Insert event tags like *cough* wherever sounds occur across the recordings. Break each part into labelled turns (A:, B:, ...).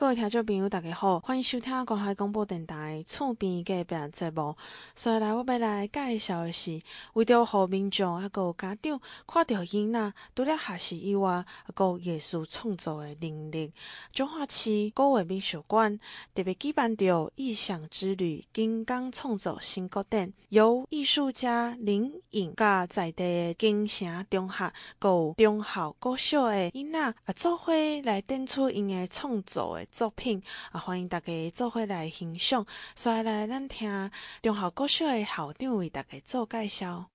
A: 各位听众朋友，大家好，欢迎收听关怀广播电台厝边隔壁节目。所以来，我要来介绍的是，为着互民众啊，个家长看到囡仔除了学习以外，啊个艺术创作的能力。彰化市古味美术馆特别举办着艺想之旅金刚创作新国展，由艺术家林颖甲在地的金城中学、个中校、高小的囡仔啊，做伙来展出因的创作的。作品啊，欢迎大家做回来欣赏。所以来，咱听中校国小的校长为大家做介绍。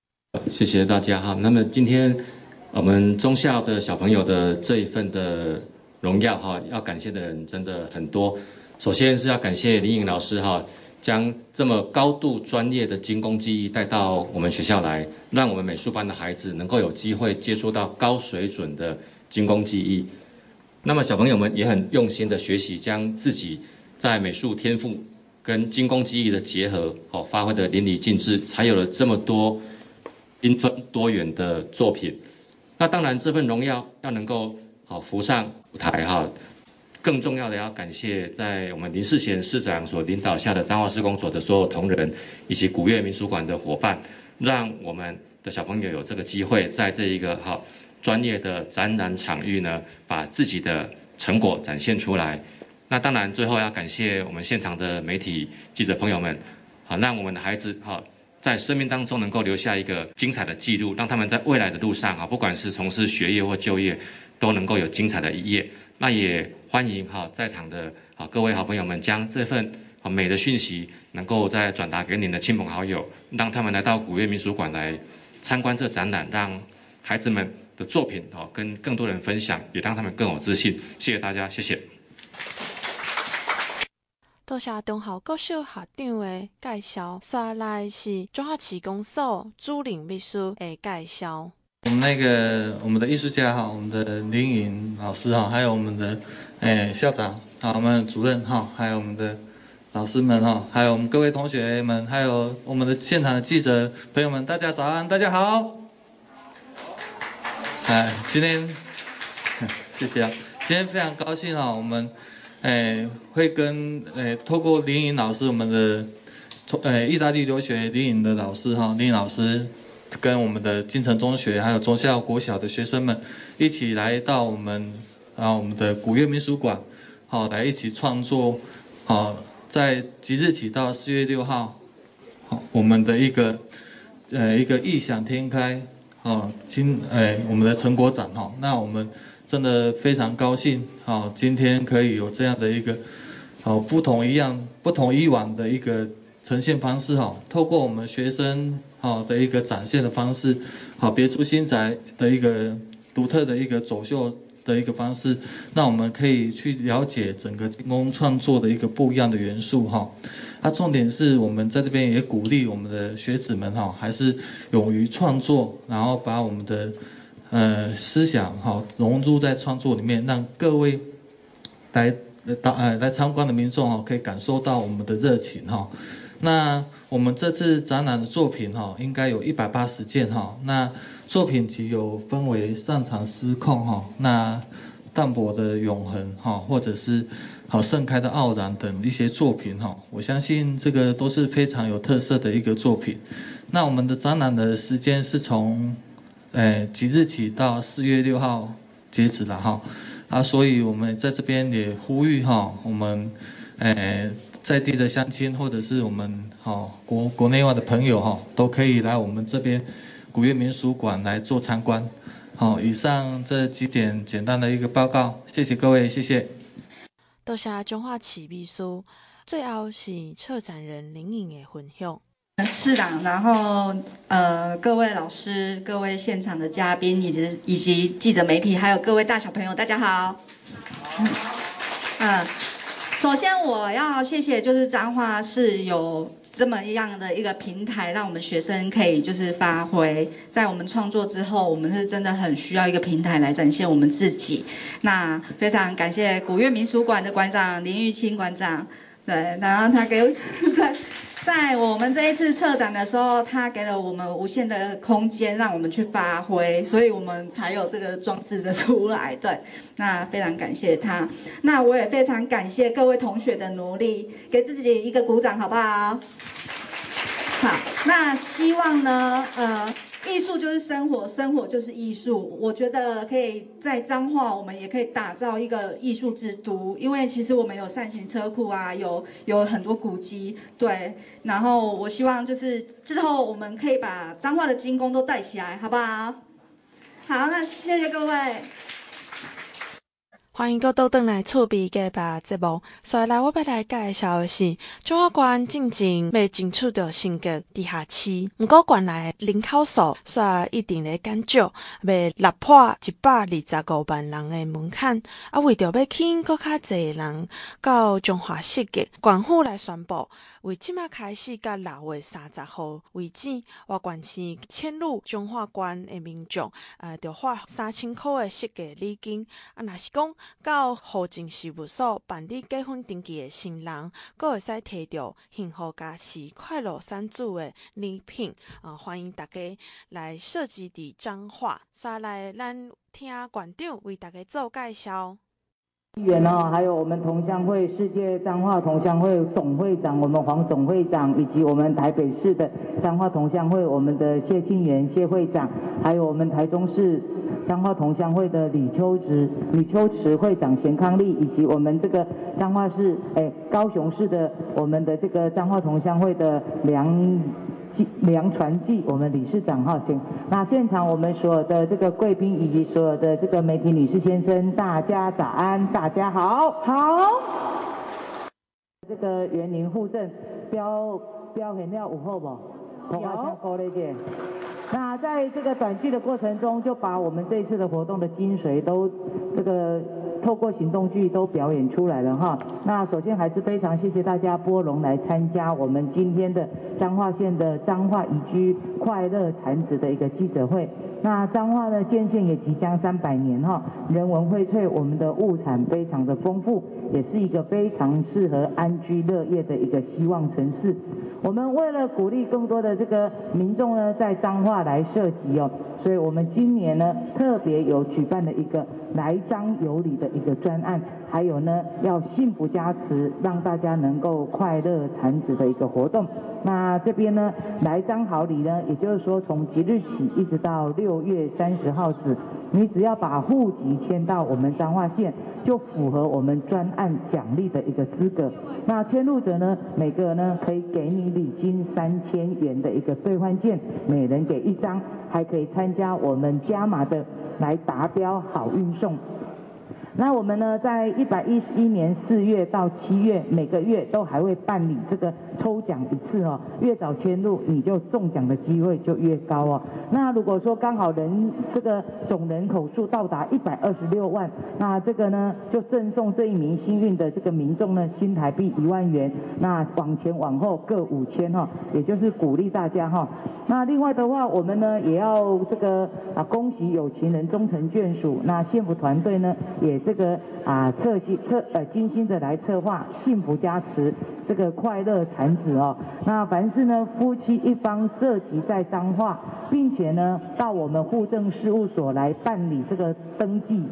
B: 谢谢大家哈。那么今天我们中校的小朋友的这一份的荣耀哈，要感谢的人真的很多。首先是要感谢林颖老师哈，将这么高度专业的精工技艺带到我们学校来，让我们美术班的孩子能够有机会接触到高水准的精工技艺。那么小朋友们也很用心的学习，将自己在美术天赋跟精工技艺的结合，好发挥得淋漓尽致，才有了这么多缤纷多元的作品。那当然，这份荣耀要能够好浮上舞台哈，更重要的要感谢在我们林世贤市长所领导下的彰化市公所的所有同仁，以及古月民俗馆的伙伴，让我们的小朋友有这个机会在这一个好。专业的展览场域呢，把自己的成果展现出来。那当然，最后要感谢我们现场的媒体记者朋友们，好，让我们的孩子哈，在生命当中能够留下一个精彩的记录，让他们在未来的路上啊，不管是从事学业或就业，都能够有精彩的一页。那也欢迎哈，在场的啊各位好朋友们，将这份啊美的讯息，能够再转达给您的亲朋好友，让他们来到古月民俗馆来参观这展览，让孩子们。的作品哦，跟更多人分享，也让他们更有自信。谢谢大家，谢谢。
A: 多谢中校国小校长的介绍，接下来是中华市公所主任秘书的介绍。
C: 我们那个我们的艺术家哈，我们的林颖老师哈，还有我们的诶、欸、校长啊，我们的主任哈，还有我们的老师们哈，还有我们各位同学们，还有我们的现场的记者朋友们，大家早安，大家好。*laughs* 哎，今天谢谢啊！今天非常高兴啊，我们哎会跟哎透过林颖老师，我们的从哎意大利留学林颖的老师哈，林颖老师跟我们的金城中学还有中校国小的学生们一起来到我们啊我们的古月民俗馆，好来一起创作，好在即日起到四月六号，好我们的一个呃一个异想天开。哦，今哎，我们的成果展哈，那我们真的非常高兴，好，今天可以有这样的一个，好不同一样、不同以往的一个呈现方式哈，透过我们学生好的一个展现的方式，好别出心裁的一个独特的一个走秀的一个方式，那我们可以去了解整个金工创作的一个不一样的元素哈。那重点是我们在这边也鼓励我们的学子们哈，还是勇于创作，然后把我们的呃思想哈融入在创作里面，让各位来到呃来参观的民众哈可以感受到我们的热情哈。那我们这次展览的作品哈，应该有一百八十件哈。那作品集有分为擅长失控哈，那淡泊的永恒哈，或者是。好，盛开的傲然等一些作品哈，我相信这个都是非常有特色的一个作品。那我们的展览的时间是从，诶即日起到四月六号截止了哈。啊，所以我们在这边也呼吁哈，我们诶在地的乡亲或者是我们哈国国内外的朋友哈，都可以来我们这边古月民俗馆来做参观。好，以上这几点简单的一个报告，谢谢各位，谢谢。
A: 多谢中华起秘书，最后是策展人林颖的分享。
D: 是的，然后呃，各位老师、各位现场的嘉宾，以及以及记者媒体，还有各位大小朋友，大家好。好。嗯，首先我要谢谢，就是彰化市有。这么样的一个平台，让我们学生可以就是发挥，在我们创作之后，我们是真的很需要一个平台来展现我们自己。那非常感谢古月民俗馆的馆长林玉清馆长，对，然后他给我 *laughs* 在我们这一次策展的时候，他给了我们无限的空间，让我们去发挥，所以我们才有这个装置的出来。对，那非常感谢他。那我也非常感谢各位同学的努力，给自己一个鼓掌，好不好？好，那希望呢，呃。艺术就是生活，生活就是艺术。我觉得可以在彰化，我们也可以打造一个艺术之都。因为其实我们有善行车库啊，有有很多古迹，对。然后我希望就是之后我们可以把彰化的精工都带起来，好不好？好，那谢谢各位。
A: 欢迎阁倒转来厝边隔壁节目。所以来，我要来介绍的是彰化县进前未争取到升格地下市，不过县内人口数煞一定咧减少，未突破一百二十五万人的门槛。啊，为着要吸引阁较侪人到彰化设计，县府来宣布。为即马开始，到六月三十号为止，我县市迁入彰化县的民众，呃，着花三千块的设计礼金。啊，若是讲到户政事务所办理结婚登记的新人，阁会使摕到幸福家是快乐山猪的礼品。啊、欢迎大家来设计的彰化。再来，咱听馆长为大家做介绍。
E: 议员哦，还有我们同乡会世界彰化同乡会总会长，我们黄总会长，以及我们台北市的彰化同乡会，我们的谢庆元谢会长，还有我们台中市彰化同乡会的李秋池李秋池会长贤康利，以及我们这个彰化市哎高雄市的我们的这个彰化同乡会的梁。梁传记，我们理事长哈，行。那现场我们所有的这个贵宾以及所有的这个媒体女士先生，大家早安，大家好，好。这个园林户政标标很料午后不？有。那在这个短剧的过程中，就把我们这次的活动的精髓都这个。透过行动剧都表演出来了哈。那首先还是非常谢谢大家拨冗来参加我们今天的彰化县的彰化宜居快乐产子的一个记者会。那彰化的建县也即将三百年哈，人文荟萃，我们的物产非常的丰富，也是一个非常适合安居乐业的一个希望城市。我们为了鼓励更多的这个民众呢，在彰化来设籍哦，所以我们今年呢特别有举办了一个来彰有礼的一个专案，还有呢要幸福加持，让大家能够快乐产子的一个活动。那这边呢来彰好礼呢，也就是说从即日起一直到六月三十号止，你只要把户籍迁到我们彰化县，就符合我们专案奖励的一个资格。那迁入者呢，每个呢可以给你礼金三千元的一个兑换券，每人给一张，还可以参加我们加码的来达标好运送。那我们呢，在一百一十一年四月到七月，每个月都还会办理这个抽奖一次哦。越早迁入，你就中奖的机会就越高哦。那如果说刚好人这个总人口数到达一百二十六万，那这个呢就赠送这一名幸运的这个民众呢新台币一万元。那往前往后各五千哈，也就是鼓励大家哈。那另外的话，我们呢也要这个啊恭喜有情人终成眷属。那幸福团队呢也。这个啊，测心测呃精心的来策划幸福加持这个快乐产子哦。那凡是呢夫妻一方涉及在彰化，并且呢到我们户政事务所来办理这个登记。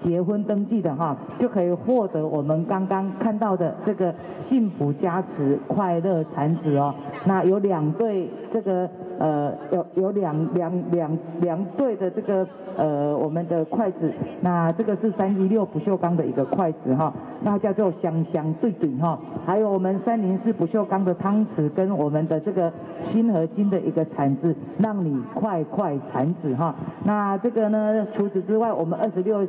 E: 结婚登记的哈，就可以获得我们刚刚看到的这个幸福加持快乐产子哦。那有两对这个呃有有两两两两对的这个呃我们的筷子，那这个是三一六不锈钢的一个筷子哈，那叫做香香对对哈。还有我们三零四不锈钢的汤匙跟我们的这个锌合金的一个铲子，让你快快产子哈。那这个呢，除此之外，我们二十六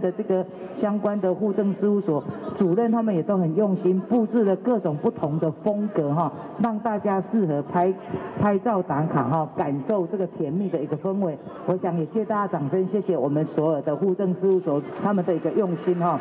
E: 的这个相关的户政事务所主任，他们也都很用心布置了各种不同的风格哈，让大家适合拍拍照打卡哈，感受这个甜蜜的一个氛围。我想也借大家掌声，谢谢我们所有的户政事务所他们的一个用心哈。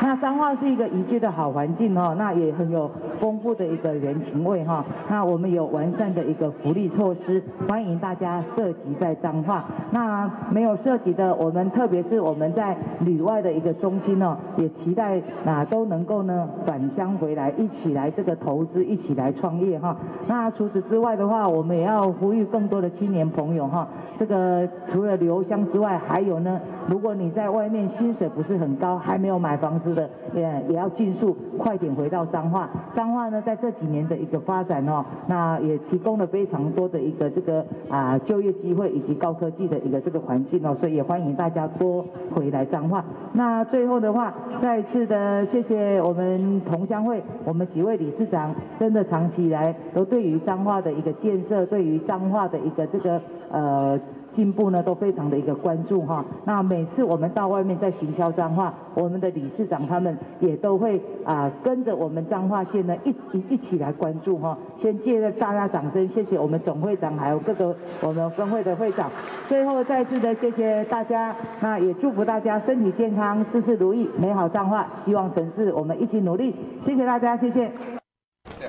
E: 那彰化是一个宜居的好环境哦，那也很有丰富的一个人情味哈。那我们有完善的一个福利措施，欢迎大家涉及在彰化。那没有涉及的，我们特别是我们在旅外的一个中心哦，也期待啊都能够呢返乡回来，一起来这个投资，一起来创业哈。那除此之外的话，我们也要呼吁更多的青年朋友哈。这个除了留乡之外，还有呢，如果你在外面薪水不是很高，还没有买房子的，也也要尽速快点回到彰化。彰化呢，在这几年的一个发展哦，那也提供了非常多的一个这个啊就业机会以及高科技的一个这个环境哦，所以也欢迎大家多回来彰化。那最后的话，再次的谢谢我们同乡会，我们几位理事长，真的长期以来都对于彰化的一个建设，对于彰化的一个这个呃。进步呢都非常的一个关注哈，那每次我们到外面在行销彰化，我们的理事长他们也都会啊跟着我们彰化县呢一一一起来关注哈。先借着大家掌声，谢谢我们总会长还有各个我们分会的会长。最后再次的谢谢大家，那也祝福大家身体健康，事事如意，美好彰化，希望城市我们一起努力。谢谢大家，谢谢。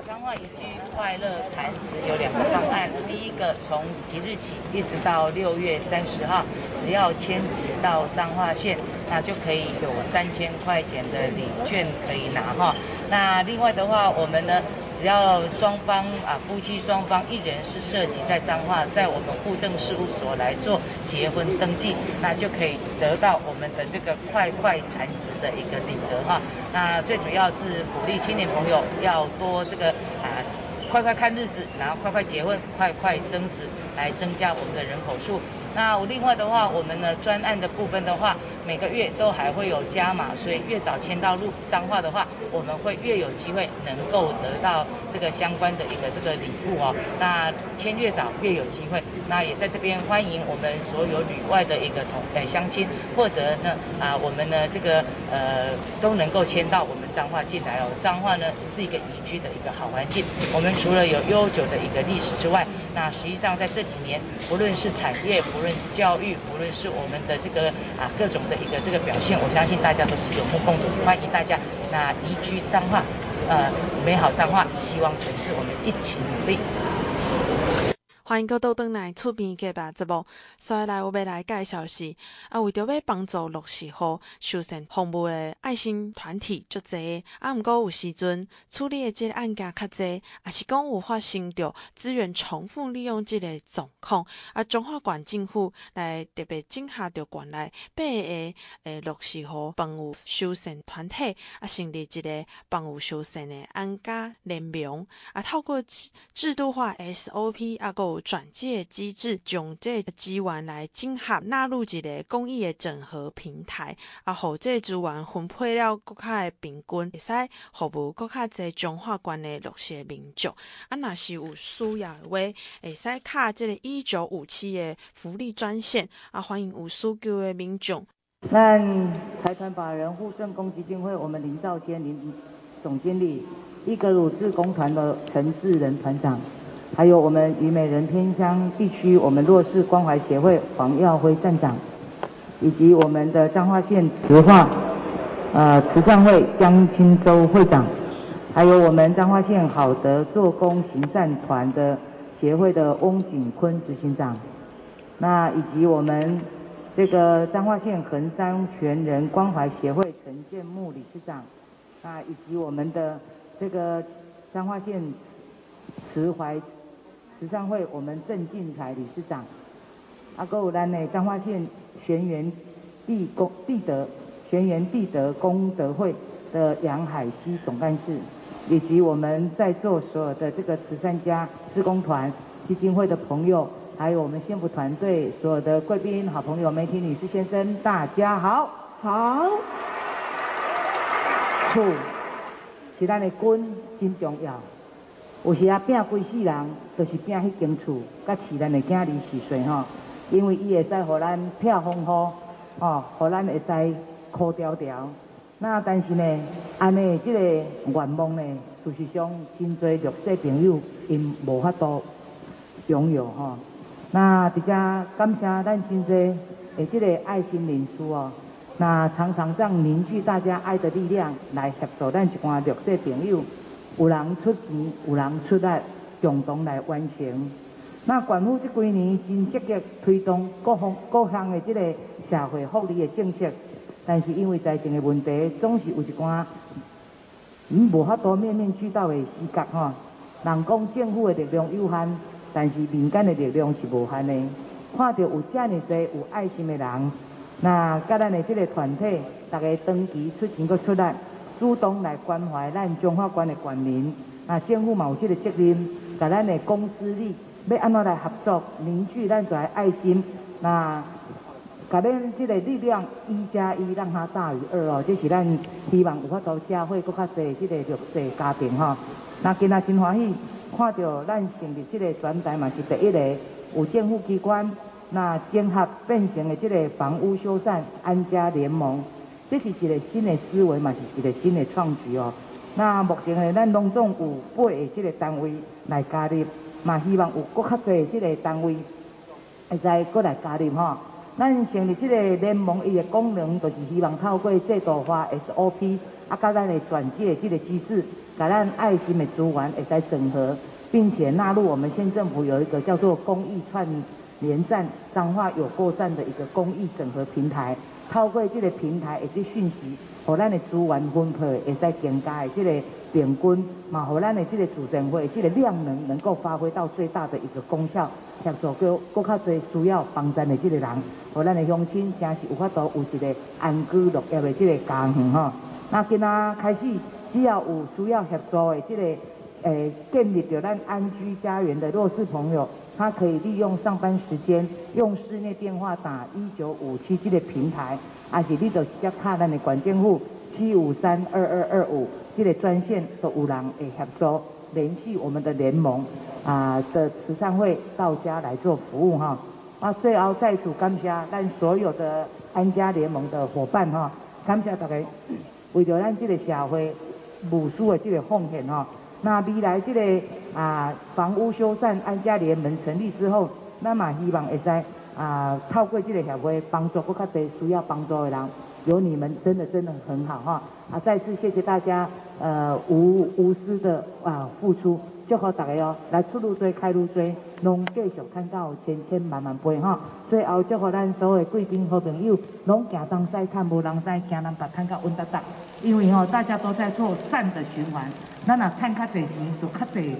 F: 彰化宜居快乐产值有两个方案，第一个从即日起一直到六月三十号，只要迁籍到彰化县，那就可以有三千块钱的礼券可以拿哈。那另外的话，我们呢？只要双方啊夫妻双方一人是涉及在彰化，在我们户政事务所来做结婚登记，那就可以得到我们的这个快快产子的一个礼额哈。那最主要是鼓励青年朋友要多这个啊快快看日子，然后快快结婚，快快生子，来增加我们的人口数。那另外的话，我们呢专案的部分的话，每个月都还会有加码，所以越早签到入彰化的话，我们会越有机会能够得到这个相关的一个这个礼物哦。那签越早越有机会。那也在这边欢迎我们所有旅外的一个同呃乡亲，或者呢啊我们呢这个呃都能够签到我们彰化进来了。彰化呢是一个宜居的一个好环境。我们除了有悠久的一个历史之外，那实际上在这几年，不论是产业，不论是教育，不论是我们的这个啊各种的一个这个表现，我相信大家都是有目共睹。欢迎大家那宜居彰化，呃美好彰化，希望城市我们一起努力。
A: 欢迎各位倒转来厝边隔壁节目，所以来我要来介绍是啊，为着要帮助弱势户受善服务的爱心团体足侪，啊，毋过有时阵处理的这个案件较侪，也是讲有发生着资源重复利用这个状况，啊，中华县政府来特别整合着县内八个诶弱势户帮有受善团体，啊，成立一个帮有受善的安家联盟，啊，透过制度化 SOP，啊，个转介机制，将这资源来整合纳入一个公益的整合平台，啊，好，这资源分配了国家的平均，会使服务更较侪彰化县的弱势民众。啊，若是有需要的话，会使卡这个一九五七的福利专线，啊，欢迎有需求的民众。
E: 那财团法人护圣公基金会，我们林兆谦林总经理，一个鲁志工团的陈志仁团长。还有我们虞美人天香地区我们弱势关怀协会黄耀辉站长，以及我们的彰化县慈化呃慈善会江青洲会长，还有我们彰化县好德做工行善团的协会的翁景坤执行长，那以及我们这个彰化县横山全人关怀协会陈建木理事长，那以及我们的这个彰化县慈怀。慈善会，我们郑进财理事长，阿哥有咱的彰化县玄源地功地德玄源地德功德会的杨海熙总干事，以及我们在座所有的这个慈善家、志工团、基金会的朋友，还有我们幸福团队所有的贵宾、好朋友、媒体女士、先生，大家好，好，厝是咱的根真重要。有时啊，拼规世人，就是拼迄间厝，甲饲咱的囝儿是谁吼？因为伊会使互咱避风雨，吼，互咱会使苦条条。那但是呢，安尼即个愿望呢，事实上真侪弱势朋友因无法度拥有吼。那直接感谢咱真侪的，即个爱心人士哦。那常常这样凝聚大家爱的力量，来协助咱一寡弱势朋友。有人出钱，有人出力，共同来完成。那县府这几年真积极推动各方各项的这个社会福利的政策，但是因为财政的问题，总是有一寡嗯无法度面面俱到的死角吼。人讲政府的力量有限，但是民间的力量是无限的。看到有这么多有爱心的人，那甲咱的这个团体，大家长期出钱搁出力，主动来关怀咱彰化县的县民。那政府嘛有这个责任，甲咱的公司里要安怎来合作，凝聚咱这爱心。那甲咱这个力量一加一，让它大于二哦。这是咱希望有法度社会搁较侪这个弱势家庭吼。那今仔真欢喜，看到咱成立这个专台嘛是第一个有政府机关，那整合变成的这个房屋修缮安家联盟，这是一个新的思维嘛，是一个新的创举哦。那目前呢，咱拢总有八个这个单位来加入，嘛希望有搁较侪这个单位会再过来加入吼。咱成立这个联盟，伊的功能就是希望透过制度化 SOP，啊，甲咱的转介这个机制。把咱爱心的资源会再整合，并且纳入我们县政府有一个叫做公益串联站彰化有够赞的一个公益整合平台。透过这个平台，一些讯息，和咱的资源分配会使增加的这个平均，嘛，和咱的这个主政会这个量能能够发挥到最大的一个功效，协助够够较侪需要帮助的这个人，和咱的乡亲，真是有法度有一个安居乐业的这个家园哈。那今仔开始。只要有需要协助的这个，诶、建立着咱安居家园的弱势朋友，他可以利用上班时间用室内电话打一九五七这个平台，还是你就直接卡咱的县政府七五三二二二五这个专线，都有人会协助联系我们的联盟啊的慈善会到家来做服务哈。啊，最后再次感谢咱所有的安家联盟的伙伴哈，感谢大家为着咱这个社会。无私的这个奉献哈，那未来这个啊房屋修缮安家联盟成立之后，那么希望会使啊透过这个协会帮助更加多需要帮助的人，有你们真的真的很好哈啊！再次谢谢大家呃无无私的啊付出，祝福大家哦，来出入追开路追，拢继续看到千千万万倍哈！最后祝福咱所有贵宾好朋友，拢行东西看无人知，行南北看到稳当当。因为吼，大家都在做善的循环，咱若趁较侪钱，就较侪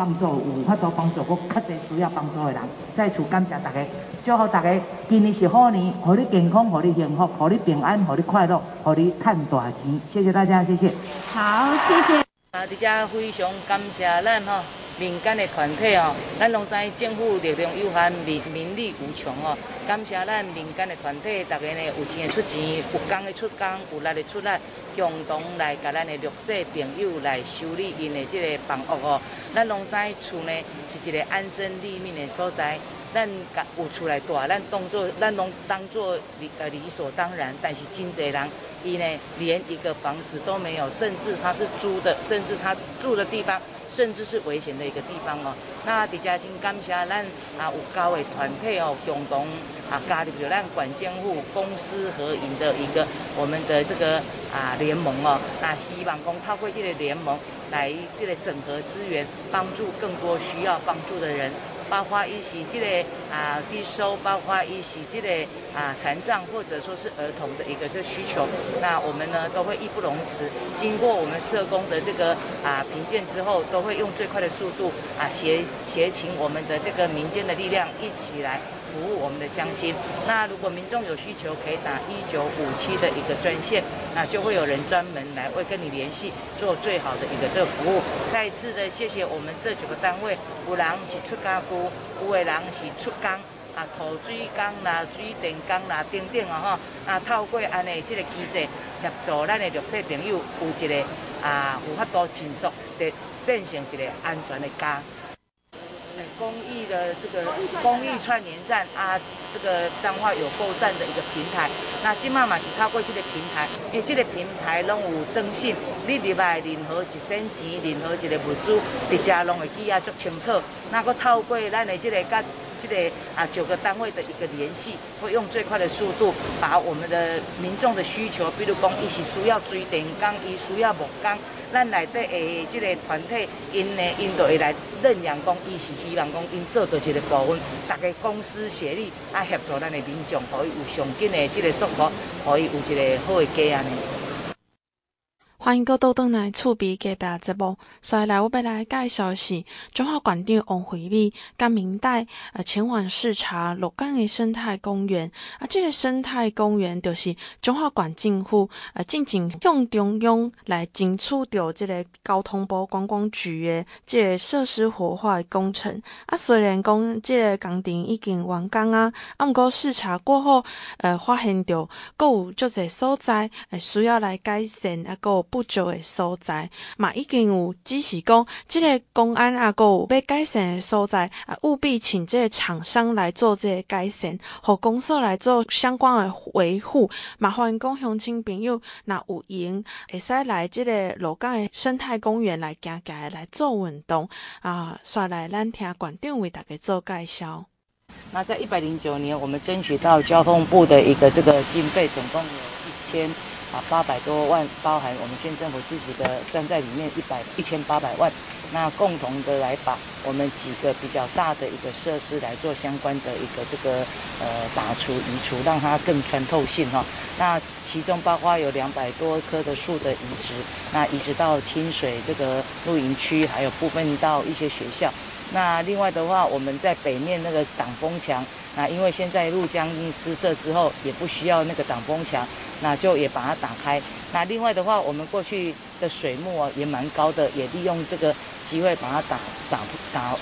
E: 帮助有法度帮助，我较侪需要帮助的人。再次感谢大家，祝福大家今年是好年，互你健康，互你幸福，互你平安，互你快乐，互你赚大钱。谢谢大家，谢谢。
D: 好，谢谢。
F: 啊，大家非常感谢咱吼。民间的团体哦，咱拢知政府力量有限，民民力无穷哦。感谢咱民间的团体，大家呢有钱的出钱，有工的出工，有力的出力，共同来甲咱的弱势朋友来修理因的这个房屋哦。咱拢知厝呢是一个安身立命的所在。咱有厝来住，咱当做咱拢当做理呃理所当然。但是真济人伊呢连一个房子都没有，甚至他是租的，甚至他住的地方甚至是危险的一个地方哦。那伫遮先感谢咱啊有高的团体哦，共同啊加入着咱管监护公司合营的一个我们的这个啊联盟哦。那希望讲透过这个联盟来这个整合资源，帮助更多需要帮助的人。包括一些这个啊低收，包括一些这个啊残障或者说是儿童的一个这需求，那我们呢都会义不容辞，经过我们社工的这个啊评鉴之后，都会用最快的速度啊协协请我们的这个民间的力量一起来。服务我们的乡亲，那如果民众有需求，可以打一九五七的一个专线，那就会有人专门来会跟你联系，做最好的一个这个服务。再次的谢谢我们这几个单位，有人是出家夫，有的人是出工啊，土水工啦、水电工啦等等啊哈，啊透过安尼这个机制协助咱的弱势朋友有一个啊有法度迅速的变成一个安全的家。公益的这个公益串联站啊，这个彰化有购站的一个平台。那今嘛嘛是透过这个平台，因为这个平台拢有征信，你入来任何一仙钱，任何一个物资，伫遮拢会记啊足清楚。那个透过咱的这个甲
E: 这个啊九个单位的一个联系，会用最快的速度把我们的民众的需求，比如讲伊是需要水电工，伊需要木工，咱内底的即个团体，因呢因都会来认养工，伊是希望讲因做到一个部分，大家公私协力啊协助咱的民众，可以有上紧的即个速度，可以有一个好的家安尼。
A: 欢迎各位倒来厝边隔壁节目，所以来我要来介绍是中华馆长王惠美甲明代呃前往视察鹿港的生态公园啊，这个生态公园就是中华馆政府呃进行向中央来争取到这个交通部观光局的这个设施活化的工程啊。虽然讲这个工程已经完工啊，啊，毋过视察过后呃发现到阁有足侪所在呃需要来改善啊，阁有不足的所在，嘛已经有只是讲，这个公安啊，阁有要改善的所在啊，务必请这个厂商来做这个改善，和公司来做相关的维护。麻烦讲乡亲朋友，那有闲会使来这个罗岗的生态公园来行行来做运动啊。刷来，咱听馆长为大家做介绍。
E: 那在一百零九年，我们争取到交通部的一个这个经费，总共有一千。啊，八百多万，包含我们县政府自己的算在里面一百一千八百万，那共同的来把我们几个比较大的一个设施来做相关的一个这个呃打除移除，让它更穿透性哈。那其中包括有两百多棵的树的移植，那移植到清水这个露营区，还有部分到一些学校。那另外的话，我们在北面那个挡风墙，那因为现在路江失设之后，也不需要那个挡风墙。那就也把它打开。那另外的话，我们过去的水木啊也蛮高的，也利用这个机会把它打打打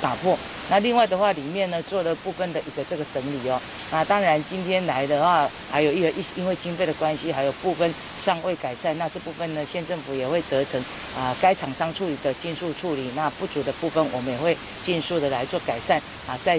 E: 打破。那另外的话，里面呢做了部分的一个这个整理哦。那当然今天来的话，还有一个一因为经费的关系，还有部分尚未改善。那这部分呢，县政府也会责成啊，该厂商处理的尽速处理。那不足的部分，我们也会尽速的来做改善啊，在。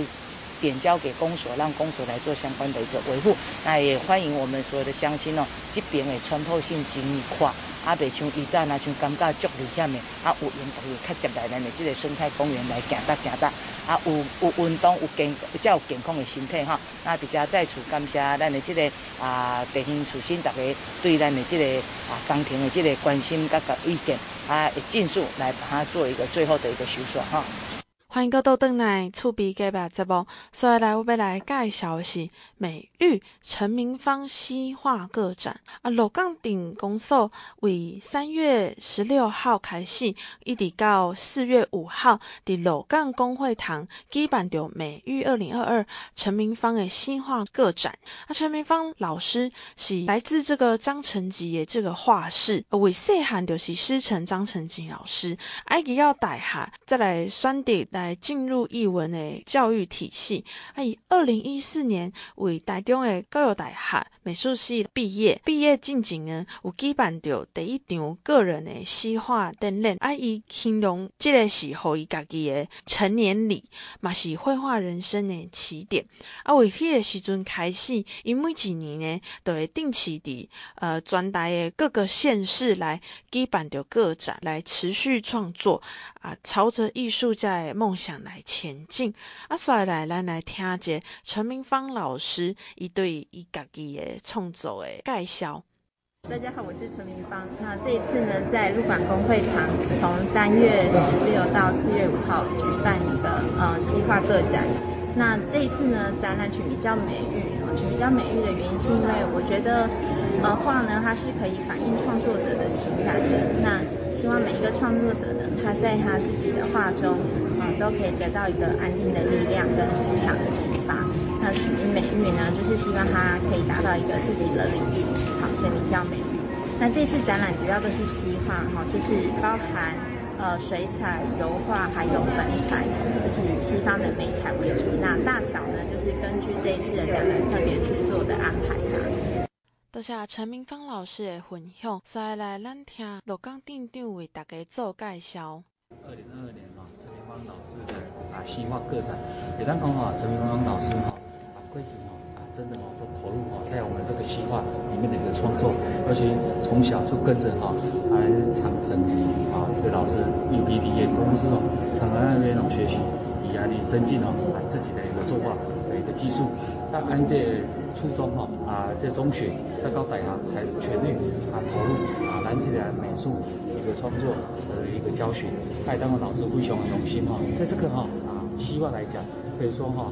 E: 点交给公所，让公所来做相关的一个维护。那也欢迎我们所有的乡亲哦，这边的穿透性真宽，啊，袂像以前那像感觉足危险的，啊，有缘就会较接来咱的这个生态公园来行搭行搭，啊，有有运动，有健比较有健康的身体哈。那比较在此感谢咱的这个啊，地方处心大家对咱的这个啊工程的这个关心甲个意见，啊，尽速来把它做一个最后的一个修缮哈。
A: 欢迎各位倒来厝边隔壁节目，所以来我要来介绍的是美育陈明芳西画个展啊。鹿港顶公所为三月十六号开始，一直到四月五号，伫鹿港公会堂举办着美育二零二二陈明芳的西画个展啊。陈明芳老师是来自这个张成吉的这个画室，为细汉就是师承张成吉老师，爱记要带下再来选择来。来进入艺文的教育体系，啊，以二零一四年为台中的高雄大学美术系毕业，毕业进前呢有举办着第一场个人的西画展览，啊，伊形容这个是予伊家己的成年礼，嘛是绘画人生的起点。啊，为迄个时阵开始，伊每几年呢都会定期地呃专台的各个县市来举办着个展，来持续创作。啊，朝着艺术家的梦想来前进。啊，所以来咱来听下陈明芳老师伊对伊家己的创作的介绍。
G: 大家好，我是陈明芳。那这一次呢，在鹿港公会堂，从三月十六到四月五号举办一个呃西画个展。那这一次呢，展览取名叫“美育”。取名叫“美育”的原因是因为我觉得，呃，画呢，它是可以反映创作者的情感的。那希望每一个创作者呢，他在他自己的画中，都可以得到一个安定的力量跟思想的启发。那属于美育呢，就是希望他可以达到一个自己的领域，好，所以名叫美育。那这次展览主要都是西画，哈，就是包含呃水彩、油画还有粉彩，就是西方的美彩为主。那大小呢，就是根据这一次的展览特别去做的安排的。
A: 多谢陈明芳老师的分享，再来咱听鹿港镇长为大家做介绍。
H: 二零二二年芳老师的啊西画个展，也当讲哈，陈明芳老师哈啊过去哈啊真的哈都投入哈在我们这个西画里面的一个创作，而且从小就跟着哈来长生级啊一个老师，UPD 也公司哦，常常在那边学习，以压力增进哦自己的一个。作画的一个技术。那按这初中哈啊，这中学再到大学才全力啊投入啊，咱这个美术一个创作的一个教学，爱当个老师非常的用心哈。在这个哈啊，希望来讲，可以说哈。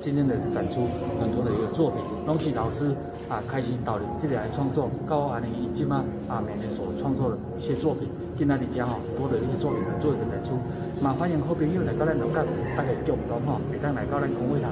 H: 今天的展出很多的一个作品，东西老师啊开始导领这里来创作，高安的以及嘛啊每年所创作的一些作品，今天的家哈多的一些作品做一个展出，嘛欢迎好朋友来到咱农家大家共同哈，会当来到咱公会堂。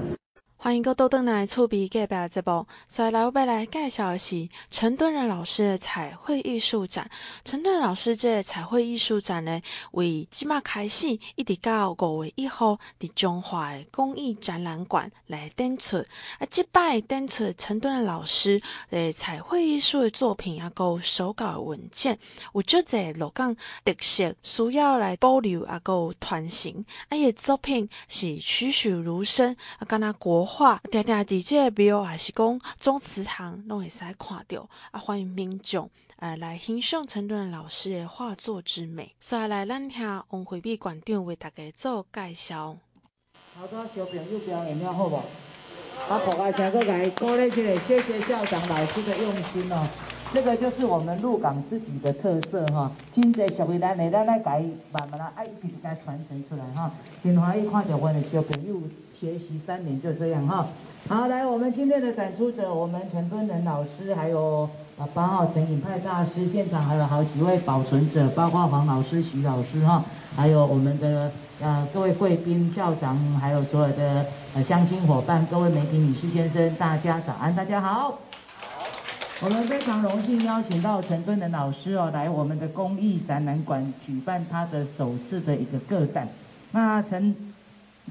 A: 欢迎各位登来厝边隔壁节目，所以来我要来介绍的是陈敦仁老师的彩绘艺术展。陈敦仁老师这个彩绘艺术展呢，为即马开始，一直到五月一号，伫中华的工艺展览馆来展出。啊，即摆展出陈敦仁老师诶彩绘艺术的作品，啊，有手稿的文件，有足侪鹿港特色，需要来保留，啊，有传承。啊，伊作品是栩栩如生，啊，敢若国。画定定伫这个庙还是讲总祠堂，拢会使看到。啊，欢迎民众呃来欣赏陈敦仁老师的画作之美。所以来，咱听王惠美馆长为大家做介绍。
E: 好多小朋友表演了好不？把口爱声过来，鼓励起来，谢谢校长老师的用心哦。这个就是我们鹿港自己的特色哈。今在小回来，咱来改慢慢来，哎，一直传承出来哈。真欢喜看到我的小朋友。学习三年就这样哈，好，来我们今天的展出者，我们陈敦仁老师，还有啊八号陈颖派大师，现场还有好几位保存者，包括黄老师、徐老师哈，还有我们的呃各位贵宾、校长，还有所有的呃乡亲伙伴，各位媒体女士先生，大家早安，大家好。好，我们非常荣幸邀请到陈敦仁老师哦，来我们的公益展览馆举办他的首次的一个个展，那陈。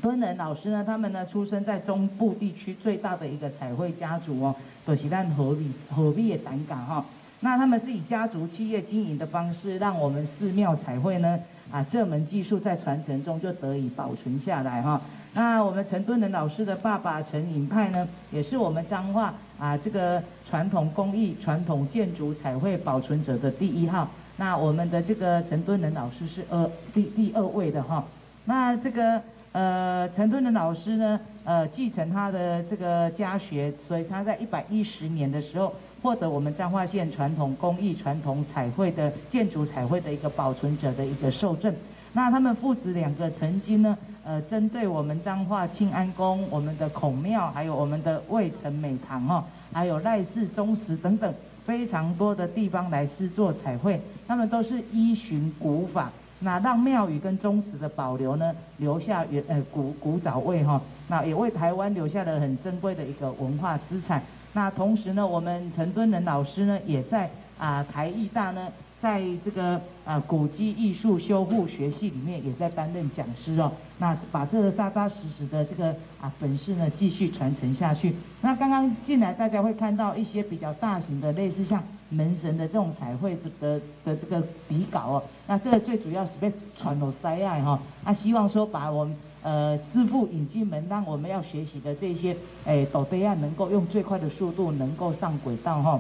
E: 敦仁老师呢，他们呢出生在中部地区最大的一个彩绘家族哦，就是咱何必何必的胆敢哈。那他们是以家族企业经营的方式，让我们寺庙彩绘呢啊这门技术在传承中就得以保存下来哈。那我们陈敦仁老师的爸爸陈颖派呢，也是我们彰化啊这个传统工艺、传统建筑彩绘保存者的第一号。那我们的这个陈敦仁老师是二第第二位的哈。那这个。呃，陈敦仁老师呢，呃，继承他的这个家学，所以他在一百一十年的时候获得我们彰化县传统工艺、传统彩绘的建筑彩绘的一个保存者的一个受证。那他们父子两个曾经呢，呃，针对我们彰化庆安宫、我们的孔庙，还有我们的渭城美堂哈，还有赖氏宗祠等等非常多的地方来施作彩绘，他们都是依循古法。那让庙宇跟宗祠的保留呢，留下原呃古古早味哈，那也为台湾留下了很珍贵的一个文化资产。那同时呢，我们陈敦仁老师呢，也在啊台艺大呢。在这个啊古籍艺术修复学系里面，也在担任讲师哦。那把这个扎扎实实的这个啊本事呢，继续传承下去。那刚刚进来，大家会看到一些比较大型的，类似像门神的这种彩绘的的这个笔稿哦。那这个最主要是被传入塞爱哈。那希望说把我们呃师傅引进门，让我们要学习的这些诶抖杯案能够用最快的速度能够上轨道哈。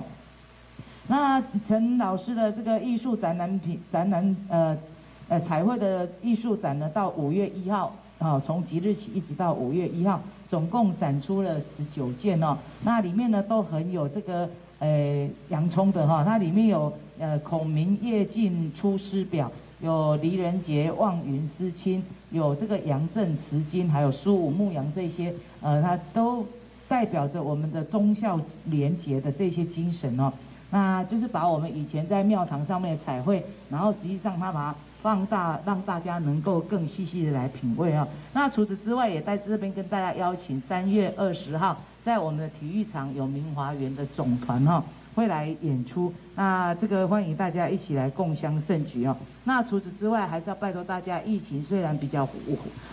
E: 那陈老师的这个艺术展览品展览呃呃彩绘的艺术展呢，到五月一号啊，从即日起一直到五月一号，总共展出了十九件哦。那里面呢都很有这个呃洋葱的哈，它里面有呃孔明夜进出师表，有黎人杰望云思亲，有这个杨震辞金，还有苏武牧羊这些呃，它都代表着我们的忠孝廉洁的这些精神哦。那就是把我们以前在庙堂上面的彩绘，然后实际上他把它放大，让大家能够更细细的来品味啊。那除此之外，也在这边跟大家邀请，三月二十号在我们的体育场有明华园的总团哈。会来演出，那这个欢迎大家一起来共襄盛举哦。那除此之外，还是要拜托大家，疫情虽然比较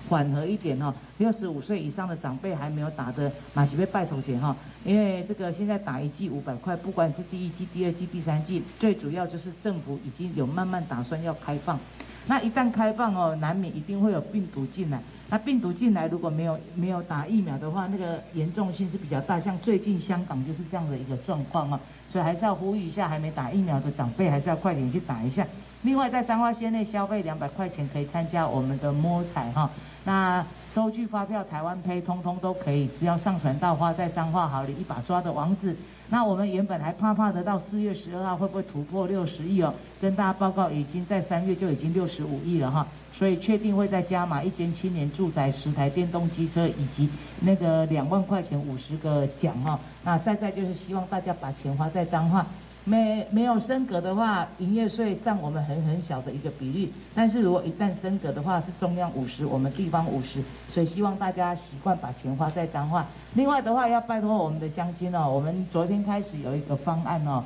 E: 缓和一点哦，六十五岁以上的长辈还没有打的，马上被拜托前哈。因为这个现在打一剂五百块，不管是第一剂、第二剂、第三剂，最主要就是政府已经有慢慢打算要开放。那一旦开放哦，难免一定会有病毒进来。那病毒进来如果没有没有打疫苗的话，那个严重性是比较大。像最近香港就是这样的一个状况哦。所以还是要呼吁一下，还没打疫苗的长辈，还是要快点去打一下。
I: 另外在彰化县内消费两百块钱可以参加我们的摸彩哈。那收据发票、台湾胚通通都可以，只要上传到花在彰化好礼一把抓的网址。那我们原本还怕怕的到四月十二号会不会突破六十亿哦？跟大家报告，已经在三月就已经六十五亿了哈。所以确定会再加码一间青年住宅、十台电动机车以及那个两万块钱五十个奖哈。那再再就是希望大家把钱花在彰化。没没有升格的话，营业税占我们很很小的一个比例。但是如果一旦升格的话，是中央五十，我们地方五十。所以希望大家习惯把钱花在彰化。另外的话，要拜托我们的乡亲哦，我们昨天开始有一个方案哦。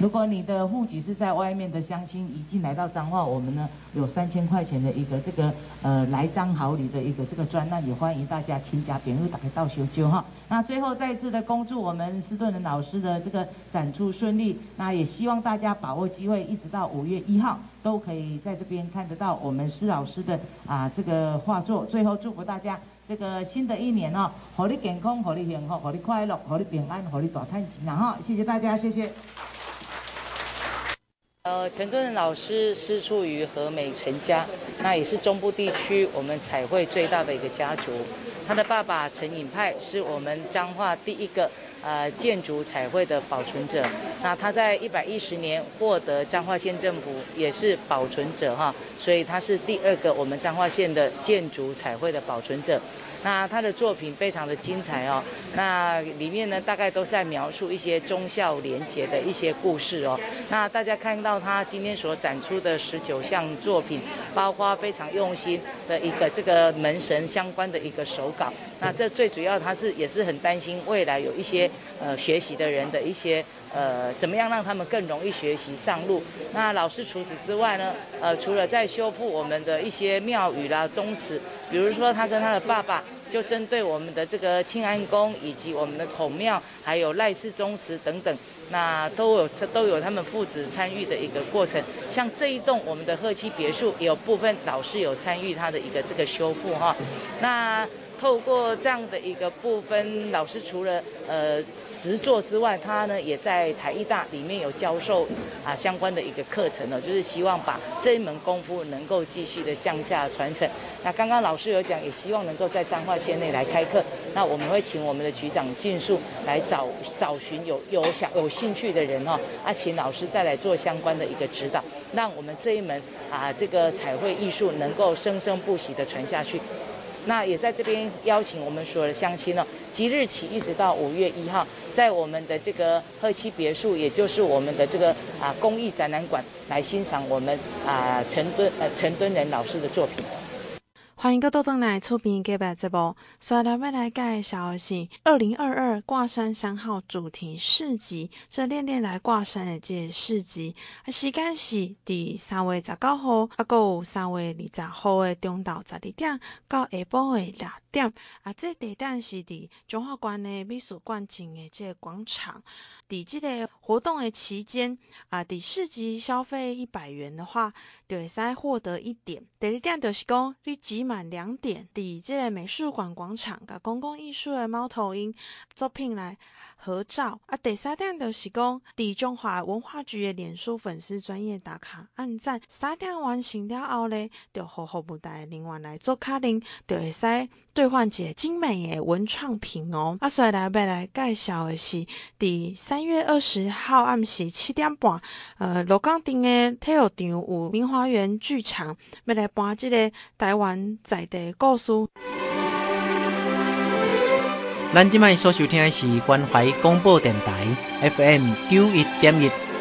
I: 如果你的户籍是在外面的乡亲，一进来到彰化，我们呢有三千块钱的一个这个呃来彰好礼的一个这个专案，也欢迎大家亲家朋友打开到修就哈。那最后再次的恭祝我们施顿仁老师的这个展出顺利，那也希望大家把握机会，一直到五月一号都可以在这边看得到我们施老师的啊这个画作。最后祝福大家这个新的一年哦，好你健康，好你幸福，好你快乐，好你平安，好你大赚钱啊哈！谢谢大家，谢谢。
E: 呃，陈敦老师师出于和美陈家，那也是中部地区我们彩绘最大的一个家族。他的爸爸陈颖派是我们彰化第一个呃建筑彩绘的保存者。那他在一百一十年获得彰化县政府也是保存者哈，所以他是第二个我们彰化县的建筑彩绘的保存者。那他的作品非常的精彩哦，那里面呢大概都在描述一些忠孝廉洁的一些故事哦。那大家看到他今天所展出的十九项作品，包括非常用心的一个这个门神相关的一个手稿。那这最主要他是也是很担心未来有一些呃学习的人的一些呃怎么样让他们更容易学习上路。那老师除此之外呢，呃除了在修复我们的一些庙宇啦宗祠，比如说他跟他的爸爸。就针对我们的这个庆安宫，以及我们的孔庙，还有赖氏宗祠等等，那都有都有他们父子参与的一个过程。像这一栋我们的贺七别墅，有部分老师有参与他的一个这个修复哈。那透过这样的一个部分，老师除了呃。实作之外，他呢也在台艺大里面有教授啊相关的一个课程呢，就是希望把这一门功夫能够继续的向下传承。那刚刚老师有讲，也希望能够在彰化县内来开课。那我们会请我们的局长尽速来找找寻有有想有兴趣的人哈，啊，请老师再来做相关的一个指导，让我们这一门啊这个彩绘艺术能够生生不息的传下去。那也在这边邀请我们所有的乡亲呢，即日起一直到五月一号，在我们的这个鹤栖别墅，也就是我们的这个啊公益展览馆，来欣赏我们啊陈敦呃陈敦仁老师的作品。
A: 欢迎各位登来厝边隔壁节目，所来要来介绍的是二零二二挂山三号主题市集，这练练来挂山的这个市集，啊时间是伫三月十九号，啊搁有三月二十号的中昼十二点到下晡的六点，啊这地点是伫中华关的美术馆前的这个广场。伫这个活动的期间，啊伫市集消费一百元的话，就会使获得一点。第二点就是讲，你集满两点，伫这个美术馆广场，甲公共艺术的猫头鹰作品来合照。啊，第三点就是讲，伫中华文化局的脸书粉丝专业打卡按赞，三点完成了后咧，就好好不带另外来做卡令，就会使兑换一个精美的文创品哦。啊，所以来要来介绍的是第三月二十号暗时七点半，呃，罗岗顶的体育场有明华园剧场，要来播这个台湾在地故事。
J: 咱今卖所收听的是关怀广播电台 FM 九一点一。